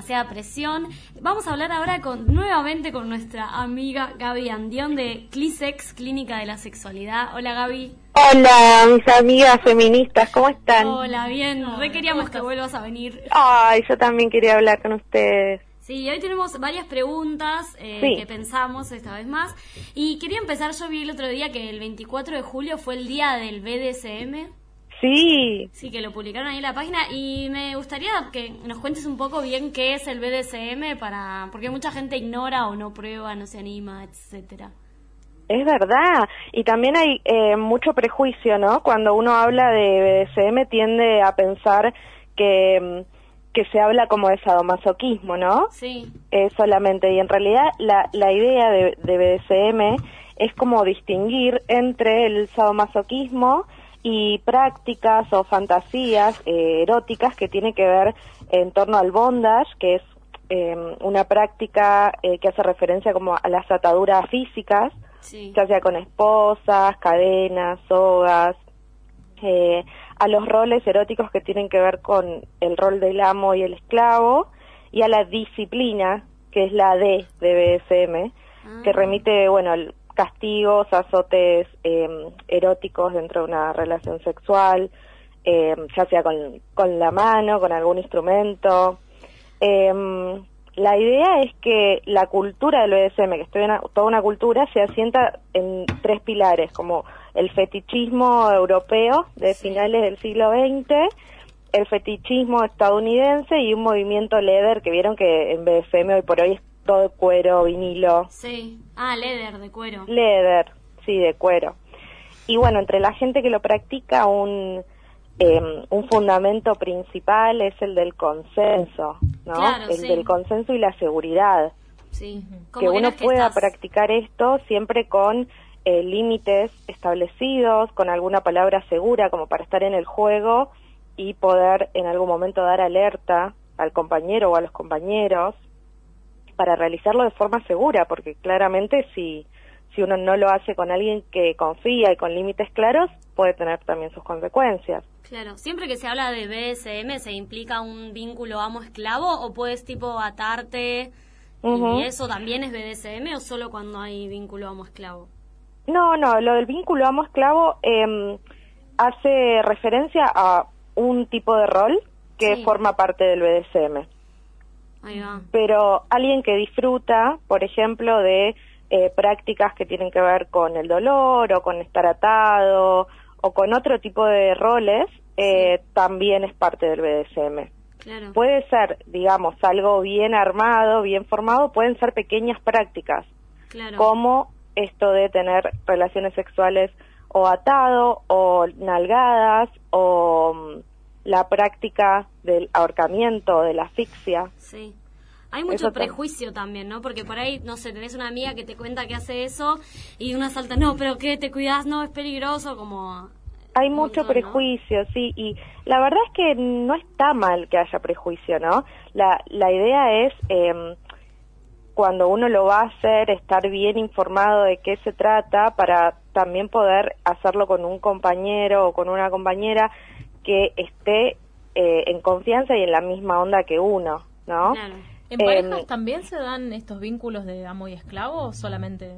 demasiada presión. Vamos a hablar ahora con nuevamente con nuestra amiga Gaby Andión de Clisex, Clínica de la Sexualidad. Hola Gaby. Hola, mis amigas feministas, ¿cómo están? Hola, bien. Re queríamos que vuelvas a venir. Ay, yo también quería hablar con ustedes. Sí, hoy tenemos varias preguntas eh, que pensamos esta vez más. Y quería empezar, yo vi el otro día que el 24 de julio fue el día del BDSM. Sí. Sí, que lo publicaron ahí en la página y me gustaría que nos cuentes un poco bien qué es el BDSM para porque mucha gente ignora o no prueba, no se anima, etcétera. Es verdad, y también hay eh, mucho prejuicio, ¿no? Cuando uno habla de BDSM tiende a pensar que mm, que se habla como de sadomasoquismo, ¿no? Sí. Eh, solamente, y en realidad la, la idea de, de BDSM es como distinguir entre el sadomasoquismo y prácticas o fantasías eh, eróticas que tienen que ver en torno al bondage, que es eh, una práctica eh, que hace referencia como a las ataduras físicas, Sí. ya sea con esposas, cadenas, sogas, eh, a los roles eróticos que tienen que ver con el rol del amo y el esclavo, y a la disciplina, que es la D de BSM, Ah. que remite, bueno, al castigos, azotes eh, eróticos dentro de una relación sexual, eh, ya sea con, con la mano, con algún instrumento. Eh, la idea es que la cultura del BDSM, que es toda una, toda una cultura, se asienta en tres pilares, como el fetichismo europeo de finales del siglo XX, el fetichismo estadounidense y un movimiento leather que vieron que en BDSM hoy por hoy es todo de cuero, vinilo, Sí. Ah, leather de cuero. leather, sí, de cuero. Y bueno, entre la gente que lo practica, un, eh, un fundamento principal es el del consenso, ¿no? Claro, el sí. del consenso y la seguridad. Sí. Que uno que pueda estás- practicar esto siempre con eh, límites establecidos, con alguna palabra segura como para estar en el juego y poder en algún momento dar alerta al compañero o a los compañeros para realizarlo de forma segura, porque claramente si, si uno no lo hace con alguien que confía y con límites claros, puede tener también sus consecuencias. Claro, siempre que se habla de BDSM se implica un vínculo amo-esclavo o puedes tipo atarte y eso también es BDSM o solo cuando hay vínculo amo-esclavo. No, no, lo del vínculo amo-esclavo eh, hace referencia a un tipo de rol que Sí. forma parte del BDSM. Ahí va. Pero alguien que disfruta, por ejemplo, de eh, prácticas que tienen que ver con el dolor o con estar atado o con otro tipo de roles, eh, también es parte del BDSM. Claro. Puede ser, digamos, algo bien armado, bien formado, pueden ser pequeñas prácticas, Claro. como esto de tener relaciones sexuales o atado o nalgadas o mm, la práctica del ahorcamiento, de la asfixia. Sí. Hay mucho Eso prejuicio también, ¿no? Porque por ahí, no sé, tenés una amiga que te cuenta que hace eso y una salta, no, pero ¿qué? ¿Te cuidas? No, es peligroso, como... Hay mucho montón, ¿no? prejuicio, sí, y la verdad es que no está mal que haya prejuicio, ¿no? La, la idea es, eh, cuando uno lo va a hacer, estar bien informado de qué se trata para también poder hacerlo con un compañero o con una compañera que esté eh, en confianza y en la misma onda que uno, ¿no? Claro. ¿En Em, parejas también se dan estos vínculos de amo y esclavo o solamente?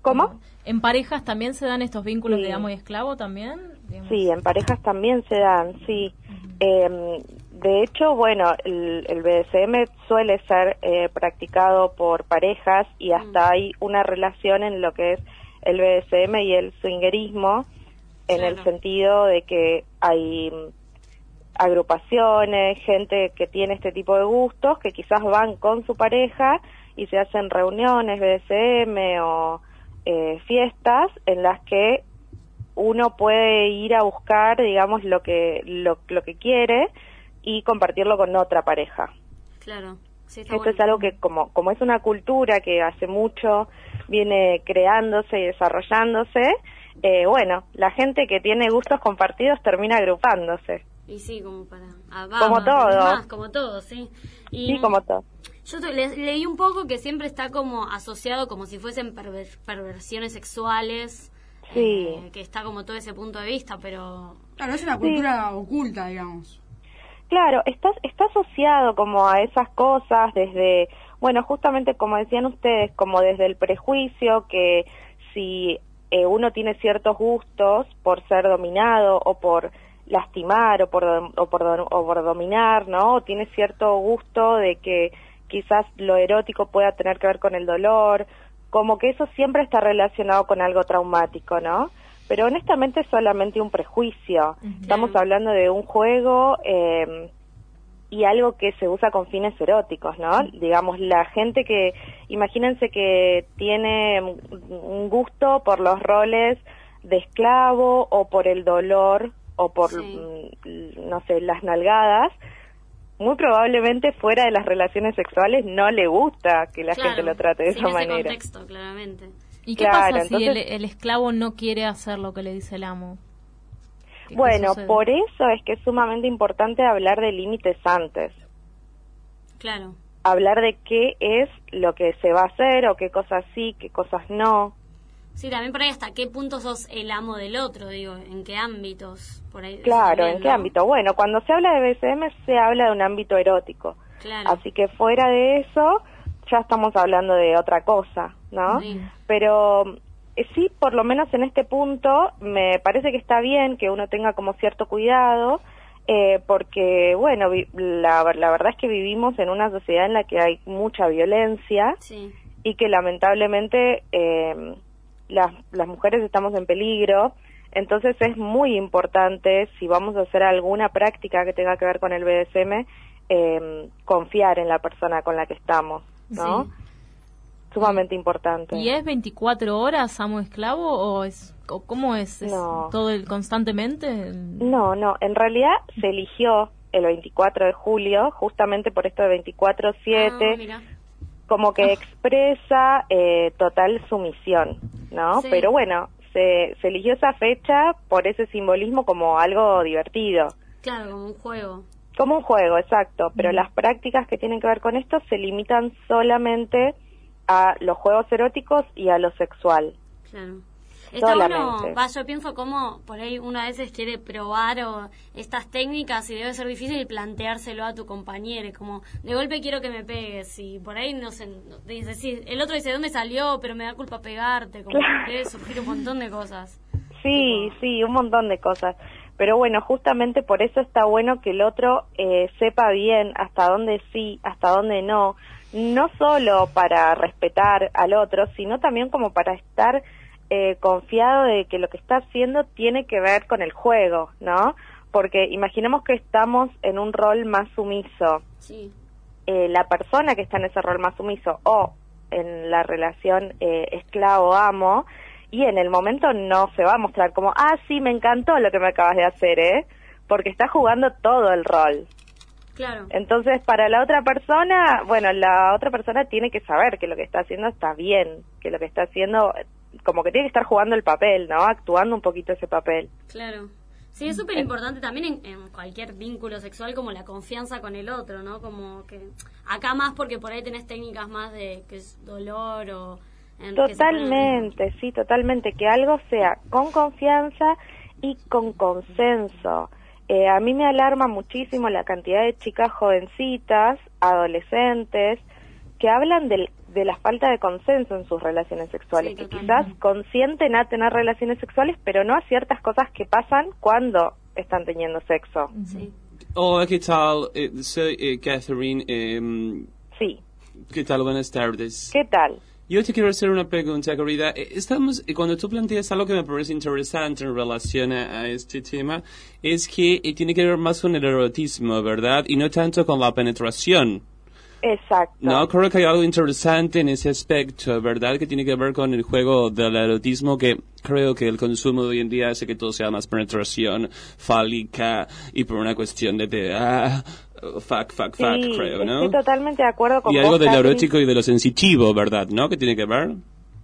¿Cómo? ¿En parejas también se dan estos vínculos Sí. de amo y esclavo también? Digamos. Sí, en parejas también se dan, sí. Eh, de hecho, bueno, el, el BDSM suele ser eh, practicado por parejas y hasta hay una relación en lo que es el BDSM y el swingerismo, en el sentido de que hay agrupaciones, gente que tiene este tipo de gustos, que quizás van con su pareja y se hacen reuniones BDSM o eh, fiestas en las que uno puede ir a buscar, digamos, lo que, lo, lo que quiere y compartirlo con otra pareja. Claro. Sí, Esto bueno. es algo que como, como es una cultura que hace mucho viene creándose y desarrollándose, eh, bueno, la gente que tiene gustos compartidos termina agrupándose. Y sí, como para... ah, Como todo. más, como todo, sí. Y Sí, como todo. Yo le- leí un poco que siempre está como asociado como si fuesen perver- perversiones sexuales. Sí. eh, que está como todo ese punto de vista, pero... Claro, es una cultura oculta, digamos. Claro, está, está asociado como a esas cosas desde, bueno, justamente como decían ustedes, como desde el prejuicio que si eh, uno tiene ciertos gustos por ser dominado o por lastimar o por, o por, o por dominar, ¿no? O tiene cierto gusto de que quizás lo erótico pueda tener que ver con el dolor, como que eso siempre está relacionado con algo traumático, ¿no? Pero honestamente es solamente un prejuicio. Estamos hablando de un juego eh, y algo que se usa con fines eróticos, ¿no? Digamos, la gente que, imagínense que tiene un gusto por los roles de esclavo o por el dolor o por, mm, no sé, las nalgadas, muy probablemente fuera de las relaciones sexuales no le gusta que la gente lo trate de esa manera. contexto, claramente. ¿Y qué pasa si el, esclavo no quiere hacer lo que le dice el amo? Bueno, por eso es que es sumamente importante hablar de límites antes. Claro. Hablar de qué es lo que se va a hacer o qué cosas sí, qué cosas no. Sí, también por ahí hasta qué punto sos el amo del otro, digo, en qué ámbitos. Por ahí, claro, en qué ámbito. Bueno, cuando se habla de BCM se habla de un ámbito erótico. Claro. Así que fuera de eso ya estamos hablando de otra cosa, ¿no? Pero eh, sí, por lo menos en este punto, me parece que está bien que uno tenga como cierto cuidado, eh, porque, bueno, la, la, verdad es que vivimos en una sociedad en la que hay mucha violencia y que lamentablemente eh, las, las mujeres estamos en peligro. Entonces es muy importante, si vamos a hacer alguna práctica que tenga que ver con el BDSM, eh, confiar en la persona con la que estamos, ¿no? Sumamente importante. ¿Y es 24 horas amo esclavo o es cómo es? todo el constantemente? No, no, en realidad se eligió el 24 de julio justamente por esto de 24/7 ah, como que ah. expresa eh, total sumisión, ¿no? Pero bueno, se, se eligió esa fecha por ese simbolismo como algo divertido. Claro, como un juego. Como un juego, exacto, pero las prácticas que tienen que ver con esto se limitan solamente a los juegos eróticos y a lo sexual. Claro. Está bueno, va, yo pienso como por ahí una veces quiere probar o estas técnicas y debe ser difícil planteárselo a tu compañero, como de golpe quiero que me pegues y por ahí no sé, dice, el otro dice, ¿dónde salió? Pero me da culpa pegarte, como que debe surgir un montón de cosas. Sí, sí, un montón de cosas. Pero bueno, justamente por eso está bueno que el otro eh, sepa bien hasta dónde sí, hasta dónde no, no solo para respetar al otro, sino también como para estar eh, confiado de que lo que está haciendo tiene que ver con el juego, ¿no? Porque imaginemos que estamos en un rol más sumiso. Sí. Eh, la persona que está en ese rol más sumiso o en la relación eh, esclavo-amo, y en el momento no se va a mostrar como, ah, sí, me encantó lo que me acabas de hacer, ¿eh? Porque está jugando todo el rol. Claro. Entonces, para la otra persona, bueno, la otra persona tiene que saber que lo que está haciendo está bien, que lo que está haciendo como que tiene que estar jugando el papel, ¿no? Actuando un poquito ese papel. Claro. Sí, es súper importante también en, cualquier vínculo sexual como la confianza con el otro, ¿no? Como que acá más porque por ahí tenés técnicas más de que es dolor o... totalmente, sí, totalmente. Que algo sea con confianza y con consenso. Eh, a mí me alarma muchísimo la cantidad de chicas jovencitas, adolescentes, que hablan del de la falta de consenso en sus relaciones sexuales, que quizás consienten a tener relaciones sexuales, pero no a ciertas cosas que pasan cuando están teniendo sexo. Sí. Hola, ¿qué tal? Eh, soy eh, Catherine. Em, sí. ¿Qué tal? Buenas tardes. ¿Qué tal? Yo te quiero hacer una pregunta, querida. Eh, estamos, cuando tú planteas algo que me parece interesante en relación a, este tema, es que tiene que ver más con el erotismo, ¿verdad? Y no tanto con la penetración. Exacto. No, creo que hay algo interesante en ese aspecto, ¿verdad? Que tiene que ver con el juego del erotismo que creo que el consumo de hoy en día hace que todo sea más penetración fálica y por una cuestión de, de ah, fuck, fuck, fuck, creo, ¿no? Estoy totalmente de acuerdo con Y algo de lo erótico y de lo sensitivo, ¿verdad? ¿No? ¿Qué tiene que ver?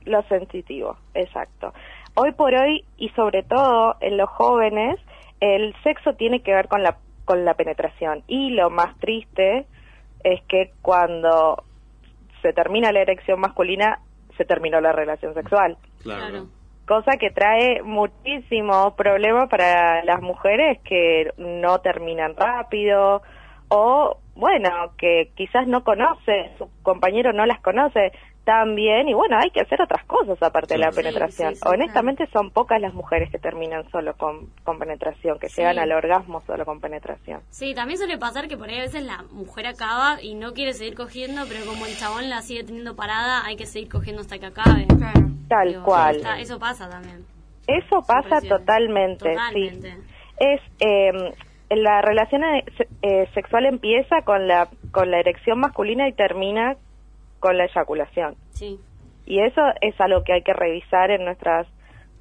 Lo sensitivo, exacto. Hoy por hoy, y sobre todo en los jóvenes, el sexo tiene que ver con la, con la penetración. Y lo más triste es que cuando se termina la erección masculina, se terminó la relación sexual. Claro. Cosa que trae muchísimos problemas para las mujeres que no terminan rápido o bueno, que quizás no conoce, su compañero no las conoce tan bien y bueno, hay que hacer otras cosas aparte de la penetración. Honestamente son pocas las mujeres que terminan solo con, con penetración, que llegan al orgasmo solo con penetración. Sí, también suele pasar que por ahí a veces la mujer acaba y no quiere seguir cogiendo, pero como el chabón la sigue teniendo parada, hay que seguir cogiendo hasta que acabe. Tal cual. eso pasa también. Eso pasa totalmente, totalmente, sí. Es... Eh, la relación eh, eh, sexual empieza con la con la erección masculina y termina con la eyaculación. Sí. Y eso es algo que hay que revisar en nuestras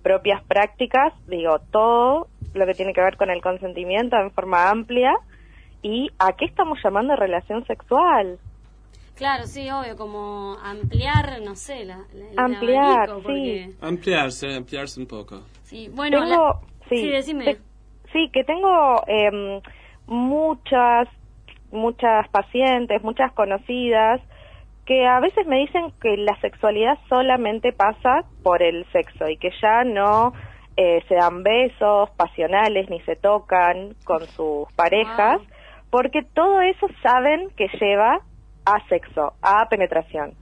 propias prácticas, digo, todo lo que tiene que ver con el consentimiento en forma amplia y a qué estamos llamando relación sexual. Claro, sí, obvio, como ampliar, no sé, la, ampliar, sí. Ampliarse, ampliarse un poco. Sí, bueno, sí, decime sí, que tengo em, muchas, muchas pacientes, muchas conocidas, que a veces me dicen que la sexualidad solamente pasa por el sexo y que ya no eh, se dan besos pasionales ni se tocan con sus parejas, porque todo eso saben que lleva a sexo, a penetración.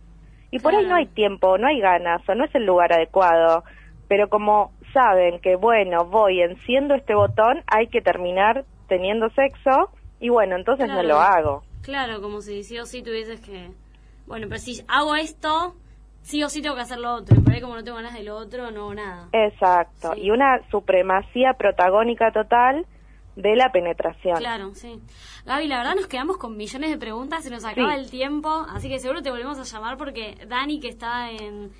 Y por ahí no hay tiempo, no hay ganas o no es el lugar adecuado, pero como saben que, bueno, voy, enciendo este botón, hay que terminar teniendo sexo y bueno, entonces no lo hago. Claro, como si sí o sí tuvieses que... Bueno, pero si hago esto, sí o sí tengo que hacer lo otro. Y por ahí como no tengo ganas de lo otro, no hago nada. Exacto. Y una supremacía protagónica total de la penetración. Claro, sí. Gaby, la verdad nos quedamos con millones de preguntas, se nos acaba el tiempo, así que seguro te volvemos a llamar porque Dani, que está en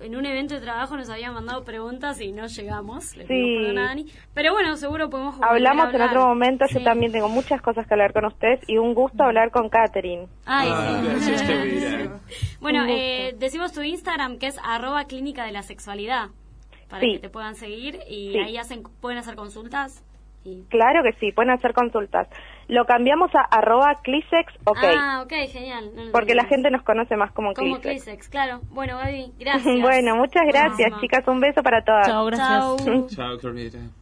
en un evento de trabajo nos habían mandado preguntas y no llegamos. Le sí. a Dani. Pero bueno, seguro podemos Hablamos en otro momento. Yo también tengo muchas cosas que hablar con ustedes y un gusto hablar con Katherine. Ay, sí. bueno, eh, decimos tu Instagram que es arroba clínica de la sexualidad para que te puedan seguir y ahí hacen pueden hacer consultas. Claro que sí, pueden hacer consultas. Lo cambiamos a arroba clisex, ok. Ah, ok, genial. porque la gente nos conoce más como, como clisex. claro. Bueno, Gaby, gracias. bueno, muchas gracias, chicas. Un beso para todas. Chao, gracias. Chao, Chao